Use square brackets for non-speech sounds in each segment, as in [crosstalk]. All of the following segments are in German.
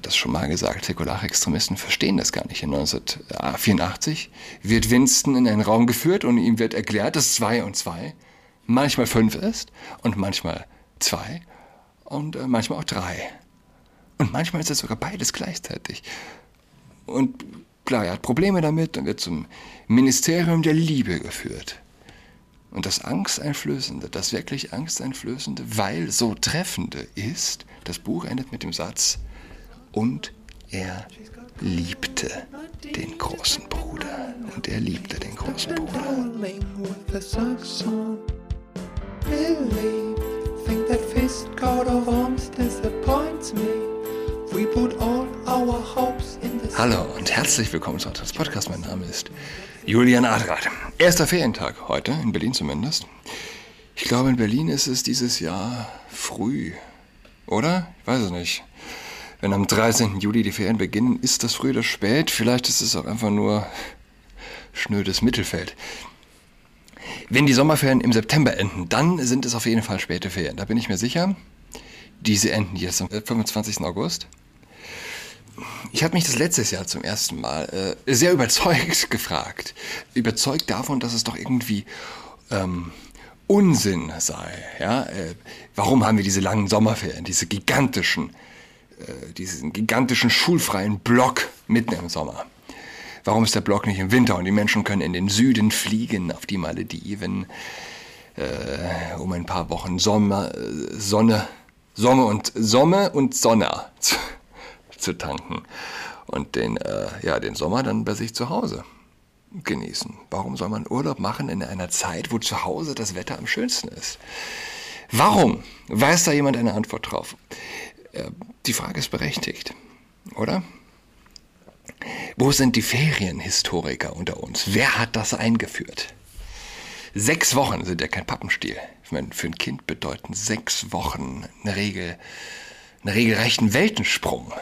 habe das schon mal gesagt, säkulare Extremisten verstehen das gar nicht. In 1984 wird Winston in einen Raum geführt und ihm wird erklärt, dass zwei und zwei manchmal fünf ist und manchmal zwei und äh, manchmal auch drei. Und manchmal ist es sogar beides gleichzeitig. Und klar, er hat Probleme damit und wird zum Ministerium der Liebe geführt. Und das Angsteinflößende, das wirklich Angsteinflößende, weil so treffende ist, das Buch endet mit dem Satz, und er liebte den großen Bruder. Und er liebte den großen Bruder. Hallo und herzlich willkommen zu unserem Podcast. Mein Name ist Julian Adrat. Erster Ferientag heute, in Berlin zumindest. Ich glaube, in Berlin ist es dieses Jahr früh, oder? Ich weiß es nicht. Wenn am 13. Juli die Ferien beginnen, ist das früh oder spät? Vielleicht ist es auch einfach nur schnödes Mittelfeld. Wenn die Sommerferien im September enden, dann sind es auf jeden Fall späte Ferien. Da bin ich mir sicher. Diese enden jetzt am 25. August. Ich habe mich das letztes Jahr zum ersten Mal äh, sehr überzeugt [laughs] gefragt. Überzeugt davon, dass es doch irgendwie ähm, Unsinn sei. Ja? Äh, warum haben wir diese langen Sommerferien, diese gigantischen, diesen gigantischen schulfreien Block mitten im Sommer? Warum ist der Block nicht im Winter und die Menschen können in den Süden fliegen, auf die Malediven, äh, um ein paar Wochen Sommer, äh, Sonne, Sommer und Sommer und Sonne [laughs] zu, zu tanken und den, äh, ja, den Sommer dann bei sich zu Hause genießen. Warum soll man Urlaub machen in einer Zeit, wo zu Hause das Wetter am schönsten ist? Warum? Weiß da jemand eine Antwort drauf? Äh, die Frage ist berechtigt, oder? Wo sind die Ferienhistoriker unter uns? Wer hat das eingeführt? Sechs Wochen sind ja kein Pappenstiel. Ich meine, für ein Kind bedeuten sechs Wochen eine Regel, einen regelrechten Weltensprung.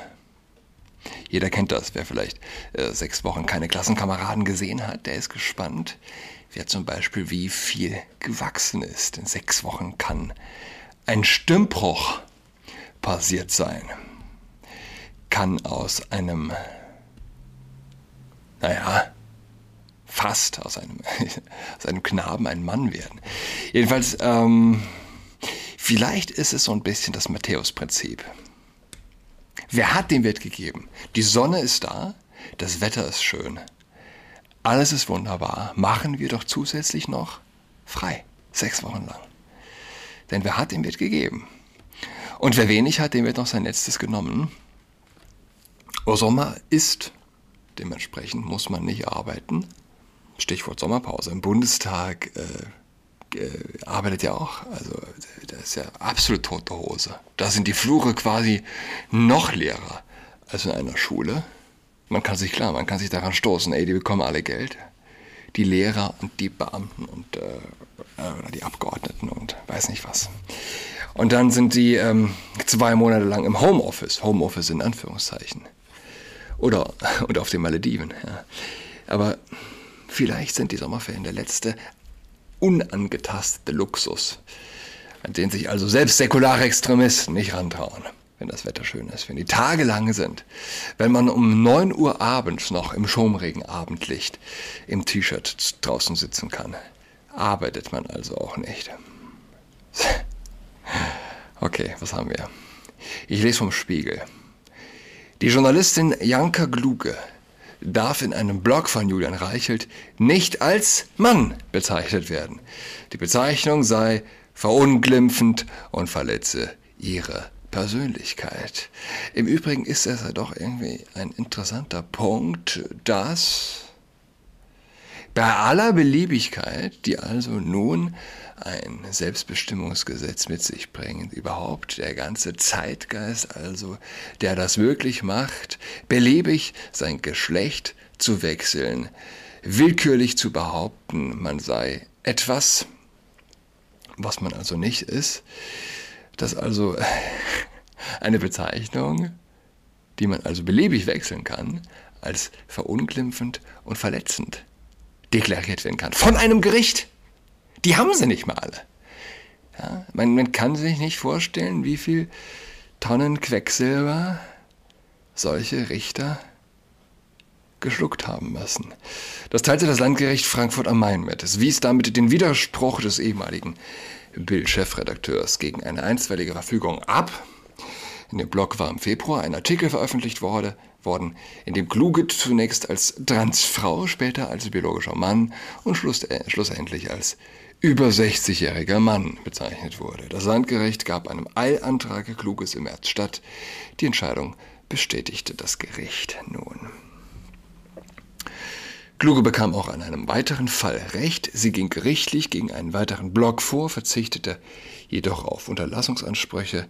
Jeder kennt das. Wer vielleicht äh, sechs Wochen keine Klassenkameraden gesehen hat, der ist gespannt. Wer zum Beispiel, wie viel gewachsen ist. In sechs Wochen kann ein Stimmbruch passiert sein. Kann aus einem, naja, fast aus einem, [laughs] aus einem Knaben ein Mann werden. Jedenfalls, ähm, vielleicht ist es so ein bisschen das Matthäus-Prinzip. Wer hat den Wert gegeben? Die Sonne ist da, das Wetter ist schön, alles ist wunderbar. Machen wir doch zusätzlich noch frei, sechs Wochen lang. Denn wer hat den Wert gegeben? Und wer wenig hat, dem wird noch sein Letztes genommen. Sommer ist, dementsprechend muss man nicht arbeiten. Stichwort Sommerpause. Im Bundestag äh, äh, arbeitet ja auch. Also das ist ja absolut tote Hose. Da sind die Flure quasi noch leerer als in einer Schule. Man kann sich klar, man kann sich daran stoßen, ey, die bekommen alle Geld. Die Lehrer und die Beamten und äh, äh die Abgeordneten und weiß nicht was. Und dann sind die ähm, zwei Monate lang im Homeoffice. Homeoffice in Anführungszeichen. Oder, [laughs] oder auf den Malediven. Ja. Aber vielleicht sind die Sommerferien der letzte unangetastete Luxus, an den sich also selbst säkulare Extremisten nicht rantrauen, wenn das Wetter schön ist, wenn die Tage lang sind, wenn man um 9 Uhr abends noch im Schomregen-Abendlicht im T-Shirt draußen sitzen kann. Arbeitet man also auch nicht. [laughs] Okay, was haben wir? Ich lese vom Spiegel. Die Journalistin Janka Gluge darf in einem Blog von Julian Reichelt nicht als Mann bezeichnet werden. Die Bezeichnung sei verunglimpfend und verletze ihre Persönlichkeit. Im Übrigen ist es ja doch irgendwie ein interessanter Punkt, dass bei aller Beliebigkeit, die also nun ein Selbstbestimmungsgesetz mit sich bringt, überhaupt der ganze Zeitgeist also, der das wirklich macht, beliebig sein Geschlecht zu wechseln, willkürlich zu behaupten, man sei etwas, was man also nicht ist, dass also [laughs] eine Bezeichnung, die man also beliebig wechseln kann, als verunglimpfend und verletzend deklariert werden kann. Von einem Gericht. Die haben sie nicht mal alle. Ja, man, man kann sich nicht vorstellen, wie viel Tonnen Quecksilber solche Richter geschluckt haben müssen. Das teilte das Landgericht Frankfurt am Main mit. Es wies damit den Widerspruch des ehemaligen Bild-Chefredakteurs gegen eine einstweilige Verfügung ab. In dem Blog war im Februar ein Artikel veröffentlicht wurde, worden, in dem Kluge zunächst als Transfrau, später als biologischer Mann und schlussendlich als über 60-jähriger Mann bezeichnet wurde. Das Landgericht gab einem Eilantrag Kluges im März statt. Die Entscheidung bestätigte das Gericht nun. Kluge bekam auch an einem weiteren Fall Recht. Sie ging gerichtlich gegen einen weiteren Blog vor, verzichtete jedoch auf Unterlassungsansprüche.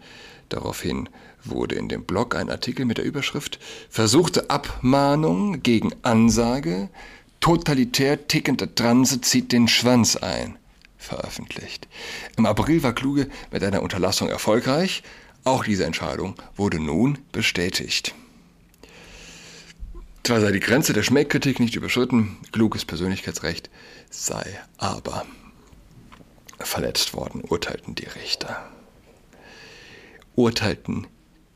Daraufhin wurde in dem Blog ein Artikel mit der Überschrift Versuchte Abmahnung gegen Ansage, totalitär tickender Transe zieht den Schwanz ein veröffentlicht. Im April war Kluge mit einer Unterlassung erfolgreich. Auch diese Entscheidung wurde nun bestätigt. Zwar sei die Grenze der Schmähkritik nicht überschritten, kluges Persönlichkeitsrecht sei aber verletzt worden, urteilten die Richter. Urteilten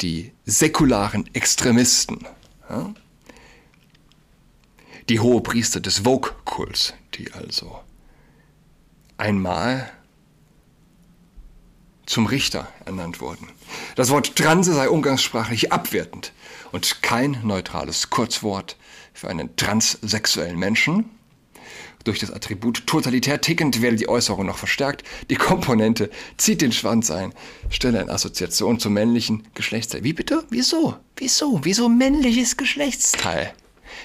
die säkularen Extremisten, ja? die Hohepriester des Vogue-Kults, die also einmal zum Richter ernannt wurden. Das Wort Transe sei umgangssprachlich abwertend und kein neutrales Kurzwort für einen transsexuellen Menschen. Durch das Attribut totalitär tickend werde die Äußerung noch verstärkt. Die Komponente zieht den Schwanz ein, stelle eine Assoziation zum männlichen Geschlechtsteil. Wie bitte? Wieso? Wieso? Wieso männliches Geschlechtsteil?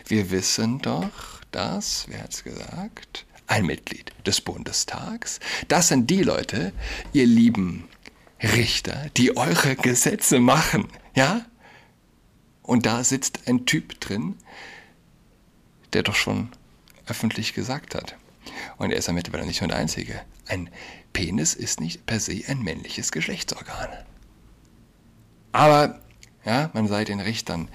Wir wissen doch, dass, wer hat's gesagt? Ein Mitglied des Bundestags. Das sind die Leute, ihr lieben Richter, die eure Gesetze machen, ja? Und da sitzt ein Typ drin, der doch schon öffentlich gesagt hat. Und er ist damit aber nicht nur der Einzige. Ein Penis ist nicht per se ein männliches Geschlechtsorgan. Aber, ja, man sei den Richtern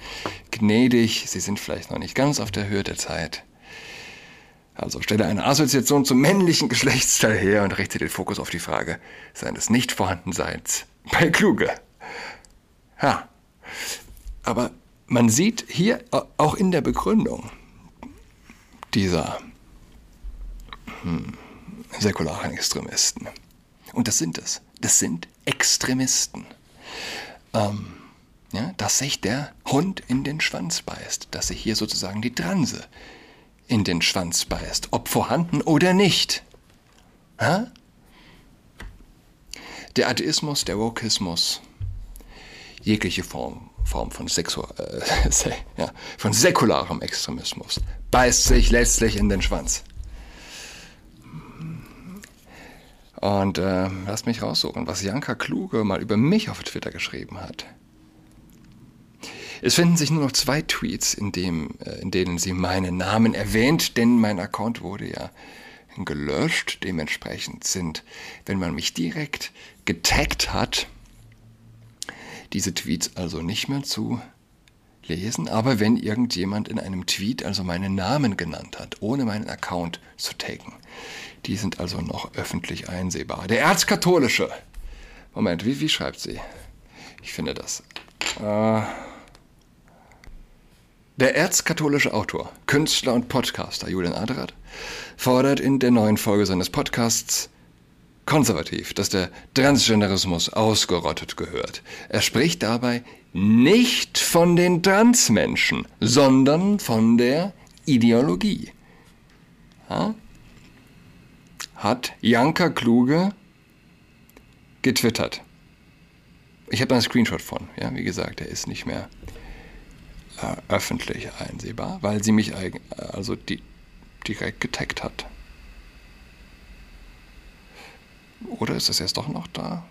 gnädig, sie sind vielleicht noch nicht ganz auf der Höhe der Zeit. Also stelle eine Assoziation zum männlichen Geschlechtsteil her und richte den Fokus auf die Frage seines Nichtvorhandenseins bei Kluge. Ja, aber man sieht hier auch in der Begründung dieser hm, säkularen Extremisten, und das sind es, das sind Extremisten, ähm, ja, dass sich der Hund in den Schwanz beißt, dass sich hier sozusagen die Transe in den Schwanz beißt, ob vorhanden oder nicht. Ha? Der Atheismus, der Wokismus, jegliche Form, Form von, Sexu äh, [laughs] ja, von säkularem Extremismus beißt sich letztlich in den Schwanz. Und äh, lasst mich raussuchen, was Janka Kluge mal über mich auf Twitter geschrieben hat. Es finden sich nur noch zwei Tweets, in, dem, äh, in denen sie meinen Namen erwähnt, denn mein Account wurde ja gelöscht. Dementsprechend sind, wenn man mich direkt getaggt hat, diese Tweets also nicht mehr zu lesen. Aber wenn irgendjemand in einem Tweet also meinen Namen genannt hat, ohne meinen Account zu taggen, die sind also noch öffentlich einsehbar. Der Erzkatholische. Moment, wie, wie schreibt sie? Ich finde das. Äh, der erzkatholische Autor, Künstler und Podcaster Julian Adrat fordert in der neuen Folge seines Podcasts konservativ, dass der Transgenderismus ausgerottet gehört. Er spricht dabei nicht von den Transmenschen, sondern von der Ideologie. Ha? Hat Janka Kluge getwittert. Ich habe da einen Screenshot von. Ja, wie gesagt, er ist nicht mehr äh, öffentlich einsehbar, weil sie mich also die, direkt getaggt hat. Oder ist das jetzt doch noch da?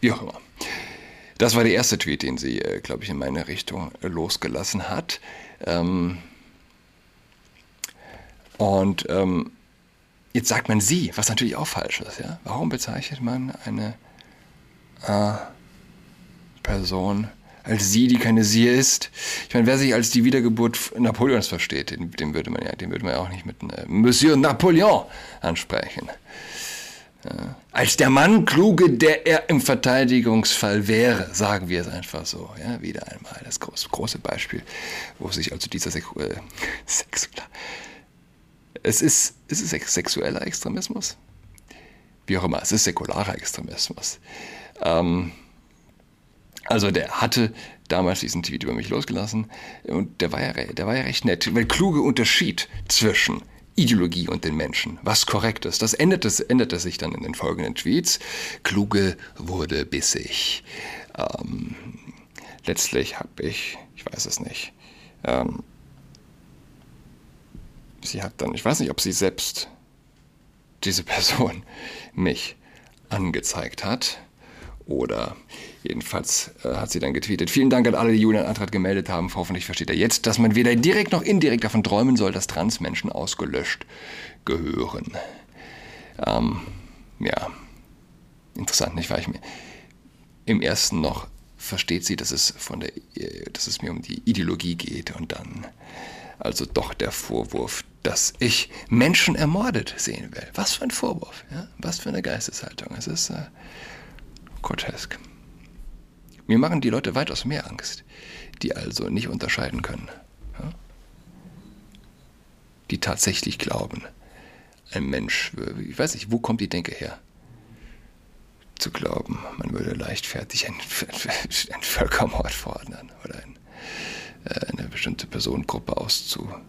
Wie auch immer. Das war der erste Tweet, den sie, äh, glaube ich, in meine Richtung äh, losgelassen hat. Ähm und ähm, jetzt sagt man sie, was natürlich auch falsch ist. Ja? Warum bezeichnet man eine äh, Person als sie, die keine sie ist. Ich meine, wer sich als die Wiedergeburt Napoleons versteht, den, den würde man ja, den würde man ja auch nicht mit äh, Monsieur Napoleon ansprechen. Ja. Als der Mann kluge, der er im Verteidigungsfall wäre, sagen wir es einfach so. Ja, wieder einmal das große, große Beispiel, wo sich also dieser Sex, äh, Sex es ist, ist es sexueller Extremismus? Wie auch immer, es ist säkularer Extremismus. Ähm, also der hatte damals diesen Tweet über mich losgelassen und der war ja, der war ja recht nett, weil kluge Unterschied zwischen Ideologie und den Menschen, was korrekt ist. Das änderte, änderte sich dann in den folgenden Tweets. Kluge wurde bissig. Ähm, letztlich habe ich, ich weiß es nicht, ähm, sie hat dann, ich weiß nicht, ob sie selbst, diese Person, [laughs] mich angezeigt hat oder jedenfalls äh, hat sie dann getweetet. Vielen Dank an alle, die Julian Antrag gemeldet haben. Hoffentlich versteht er jetzt, dass man weder direkt noch indirekt davon träumen soll, dass Transmenschen ausgelöscht gehören. Ähm, ja, interessant, nicht? Weil ich mir im ersten noch versteht sie, dass es, von der, äh, dass es mir um die Ideologie geht und dann also doch der Vorwurf, dass ich Menschen ermordet sehen will. Was für ein Vorwurf, ja? was für eine Geisteshaltung. Es ist äh, grotesk. Mir machen die Leute weitaus mehr Angst, die also nicht unterscheiden können. Ja? Die tatsächlich glauben, ein Mensch, ich weiß nicht, wo kommt die Denke her? Zu glauben, man würde leichtfertig einen, [laughs] einen Völkermord fordern oder ein, äh, eine bestimmte Personengruppe auszurotten.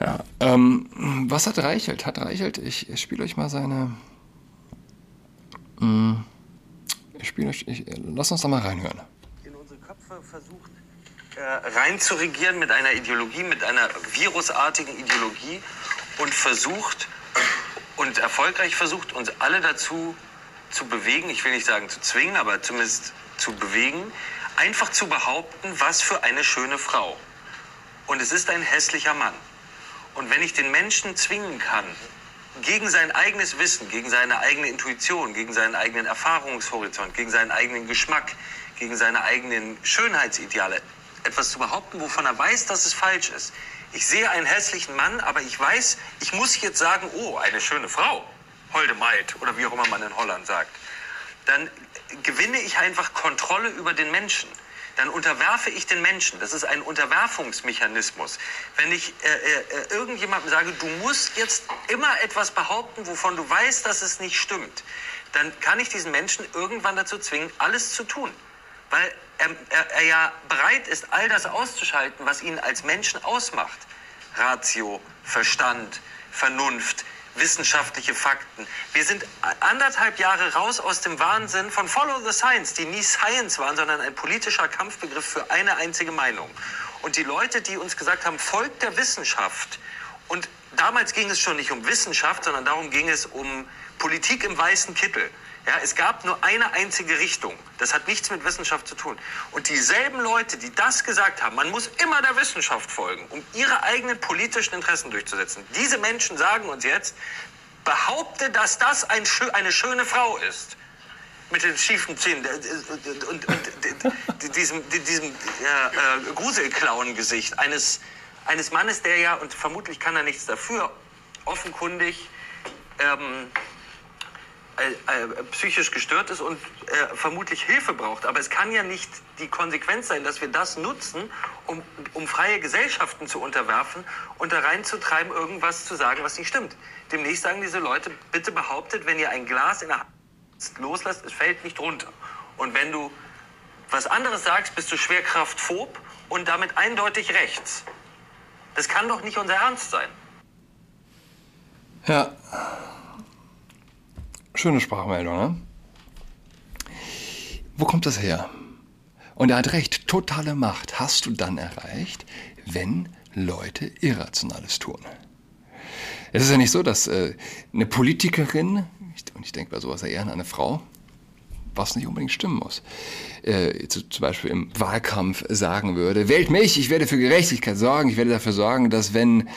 Ja, ähm, was hat Reichelt? Hat Reichelt, ich, ich spiele euch mal seine hm. Ich ich, lass uns da mal reinhören. In unsere Köpfe versucht äh, rein mit einer Ideologie, mit einer virusartigen Ideologie und versucht und erfolgreich versucht, uns alle dazu zu bewegen, ich will nicht sagen zu zwingen, aber zumindest zu bewegen, einfach zu behaupten, was für eine schöne Frau. Und es ist ein hässlicher Mann. Und wenn ich den Menschen zwingen kann, gegen sein eigenes Wissen, gegen seine eigene Intuition, gegen seinen eigenen Erfahrungshorizont, gegen seinen eigenen Geschmack, gegen seine eigenen Schönheitsideale etwas zu behaupten, wovon er weiß, dass es falsch ist. Ich sehe einen hässlichen Mann, aber ich weiß, ich muss jetzt sagen, oh, eine schöne Frau, holde Maid oder wie auch immer man in Holland sagt. Dann gewinne ich einfach Kontrolle über den Menschen dann unterwerfe ich den Menschen. Das ist ein Unterwerfungsmechanismus. Wenn ich äh, äh, irgendjemandem sage, du musst jetzt immer etwas behaupten, wovon du weißt, dass es nicht stimmt, dann kann ich diesen Menschen irgendwann dazu zwingen, alles zu tun. Weil er, er, er ja bereit ist, all das auszuschalten, was ihn als Menschen ausmacht. Ratio, Verstand, Vernunft, wissenschaftliche Fakten. Wir sind anderthalb Jahre raus aus dem Wahnsinn von Follow the Science, die nie Science waren, sondern ein politischer Kampfbegriff für eine einzige Meinung. Und die Leute, die uns gesagt haben, folgt der Wissenschaft. Und damals ging es schon nicht um Wissenschaft, sondern darum ging es um Politik im weißen Kittel. Ja, es gab nur eine einzige Richtung. Das hat nichts mit Wissenschaft zu tun. Und dieselben Leute, die das gesagt haben, man muss immer der Wissenschaft folgen, um ihre eigenen politischen Interessen durchzusetzen. Diese Menschen sagen uns jetzt, behaupte, dass das ein, eine schöne Frau ist. Mit den schiefen Zähnen und, und, und diesem, diesem äh, äh, Gruselklauengesicht eines, eines Mannes, der ja, und vermutlich kann er nichts dafür, offenkundig ähm, äh, äh, psychisch gestört ist und äh, vermutlich Hilfe braucht. Aber es kann ja nicht die Konsequenz sein, dass wir das nutzen, um, um freie Gesellschaften zu unterwerfen und da reinzutreiben, irgendwas zu sagen, was nicht stimmt. Demnächst sagen diese Leute, bitte behauptet, wenn ihr ein Glas in der Hand loslasst, es fällt nicht runter. Und wenn du was anderes sagst, bist du schwerkraftphob und damit eindeutig rechts. Das kann doch nicht unser Ernst sein. Ja. Schöne Sprachmeldung, ne? Wo kommt das her? Und er hat recht, totale Macht hast du dann erreicht, wenn Leute Irrationales tun. Es ist ja nicht so, dass äh, eine Politikerin, und ich denke bei sowas ja eher an eine Frau, was nicht unbedingt stimmen muss, äh, zu, zum Beispiel im Wahlkampf sagen würde, wählt mich, ich werde für Gerechtigkeit sorgen, ich werde dafür sorgen, dass wenn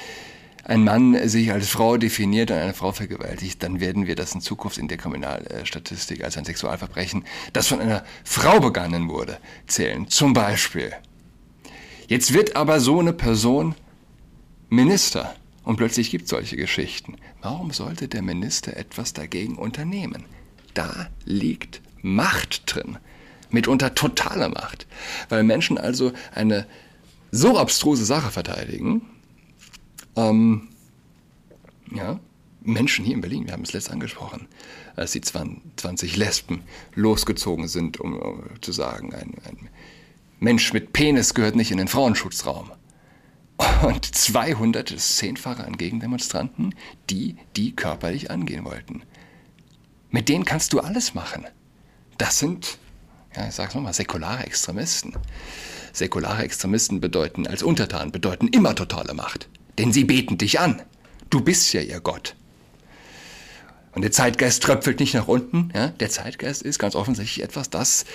ein Mann sich als Frau definiert und eine Frau vergewaltigt, dann werden wir das in Zukunft in der Kriminalstatistik als ein Sexualverbrechen, das von einer Frau begangen wurde, zählen. Zum Beispiel. Jetzt wird aber so eine Person Minister Und plötzlich gibt es solche Geschichten. Warum sollte der Minister etwas dagegen unternehmen? Da liegt Macht drin. Mitunter totale Macht. Weil Menschen also eine so abstruse Sache verteidigen. Ähm, ja, Menschen hier in Berlin, wir haben es letzt angesprochen, als die 20 Lesben losgezogen sind, um, zu sagen, ein, ein Mensch mit Penis gehört nicht in den Frauenschutzraum. Und 200 Zehnfache an Gegendemonstranten, die die körperlich angehen wollten. Mit denen kannst du alles machen. Das sind, ja, ich sag's nochmal, säkulare Extremisten. Säkulare Extremisten bedeuten als Untertan, bedeuten immer totale Macht. Denn sie beten dich an. Du bist ja ihr Gott. Und der Zeitgeist tröpfelt nicht nach unten. Ja? Der Zeitgeist ist ganz offensichtlich etwas, das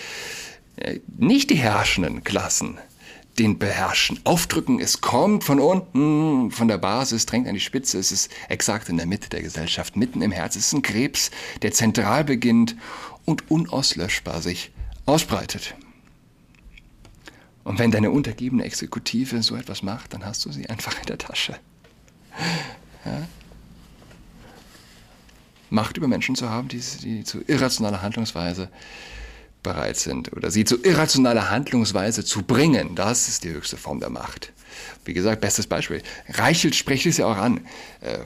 äh, nicht die herrschenden Klassen den beherrschen. Aufdrücken, es kommt von unten, von der Basis, drängt an die Spitze, es ist exakt in der Mitte der Gesellschaft, mitten im Herz. Es ist ein Krebs, der zentral beginnt und unauslöschbar sich ausbreitet. Und wenn deine untergebene Exekutive so etwas macht, dann hast du sie einfach in der Tasche. Ja? Macht über Menschen zu haben, die, die zu irrationaler Handlungsweise bereit sind oder sie zu irrationaler Handlungsweise zu bringen, das ist die höchste Form der Macht. Wie gesagt, bestes Beispiel. Reichelt spricht es ja auch an. Äh,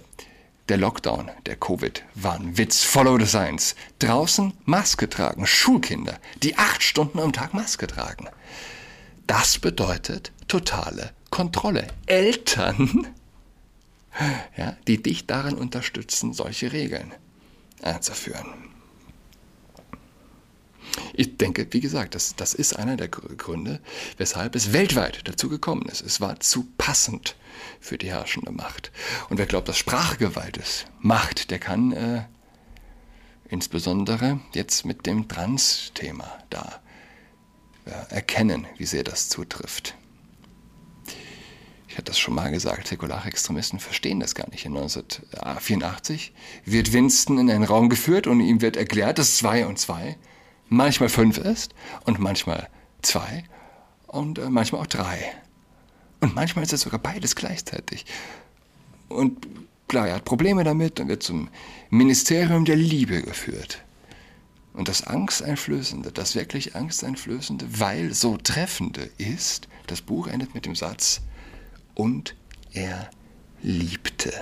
der Lockdown, der Covid, war ein Witz. Follow the science. Draußen Maske tragen. Schulkinder, die acht Stunden am Tag Maske tragen. Das bedeutet totale Kontrolle. Eltern, [laughs] ja, die dich darin unterstützen, solche Regeln einzuführen. Ich denke, wie gesagt, das, das ist einer der Gründe, weshalb es weltweit dazu gekommen ist. Es war zu passend für die herrschende Macht. Und wer glaubt, dass Sprachgewalt ist, Macht, der kann äh, insbesondere jetzt mit dem Trans-Thema da äh, erkennen, wie sehr das zutrifft. Ich hatte das schon mal gesagt, säkulare Extremisten verstehen das gar nicht. In 1984 wird Winston in einen Raum geführt und ihm wird erklärt, dass zwei und zwei manchmal fünf ist und manchmal zwei und äh, manchmal auch drei. Und manchmal ist es sogar beides gleichzeitig. Und klar, er hat Probleme damit und wird zum Ministerium der Liebe geführt. Und das Angsteinflößende, das wirklich Angsteinflößende, weil so treffende ist, das Buch endet mit dem Satz, und er liebte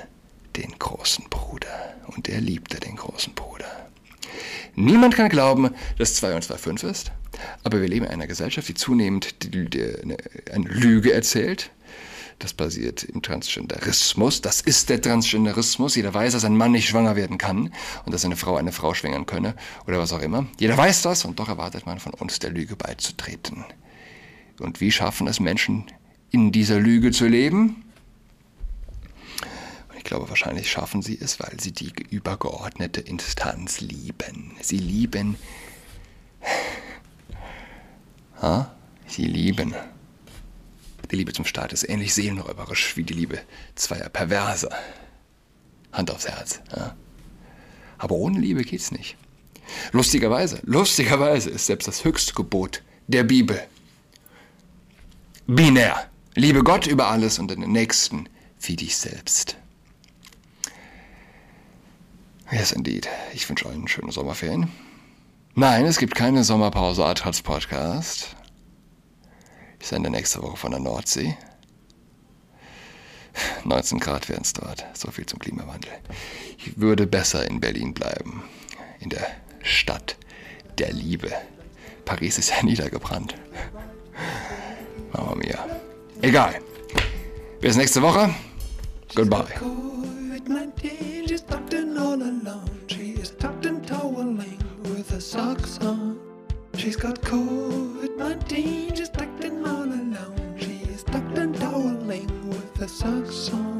den großen Bruder. Und er liebte den großen Bruder. Niemand kann glauben, dass 2 und 2 5 ist, aber wir leben in einer Gesellschaft, die zunehmend eine Lüge erzählt. Das basiert im Transgenderismus. Das ist der Transgenderismus. Jeder weiß, dass ein Mann nicht schwanger werden kann und dass eine Frau eine Frau schwängern könne oder was auch immer. Jeder weiß das und doch erwartet man von uns, der Lüge beizutreten. Und wie schaffen es Menschen, in dieser Lüge zu leben? Ich glaube, wahrscheinlich schaffen sie es, weil sie die übergeordnete Instanz lieben. Sie lieben. Ha? Sie lieben. Die Liebe zum Staat ist ähnlich seelenräuberisch wie die Liebe zweier Perverse. Hand aufs Herz. Ja? Aber ohne Liebe geht's nicht. Lustigerweise, lustigerweise ist selbst das höchste Gebot der Bibel binär. Liebe Gott über alles und den Nächsten wie dich selbst. Yes, indeed. Ich wünsche allen schöne Sommerferien. Nein, es gibt keine Sommerpause Adrats Podcast. Ich sende nächste Woche von der Nordsee. 19 Grad werden es dort. So viel zum Klimawandel. Ich würde besser in Berlin bleiben. In der Stadt der Liebe. Paris ist ja [laughs] niedergebrannt. Mama mia. Egal. Bis nächste Woche. Goodbye. She's got COVID 19, that sucks so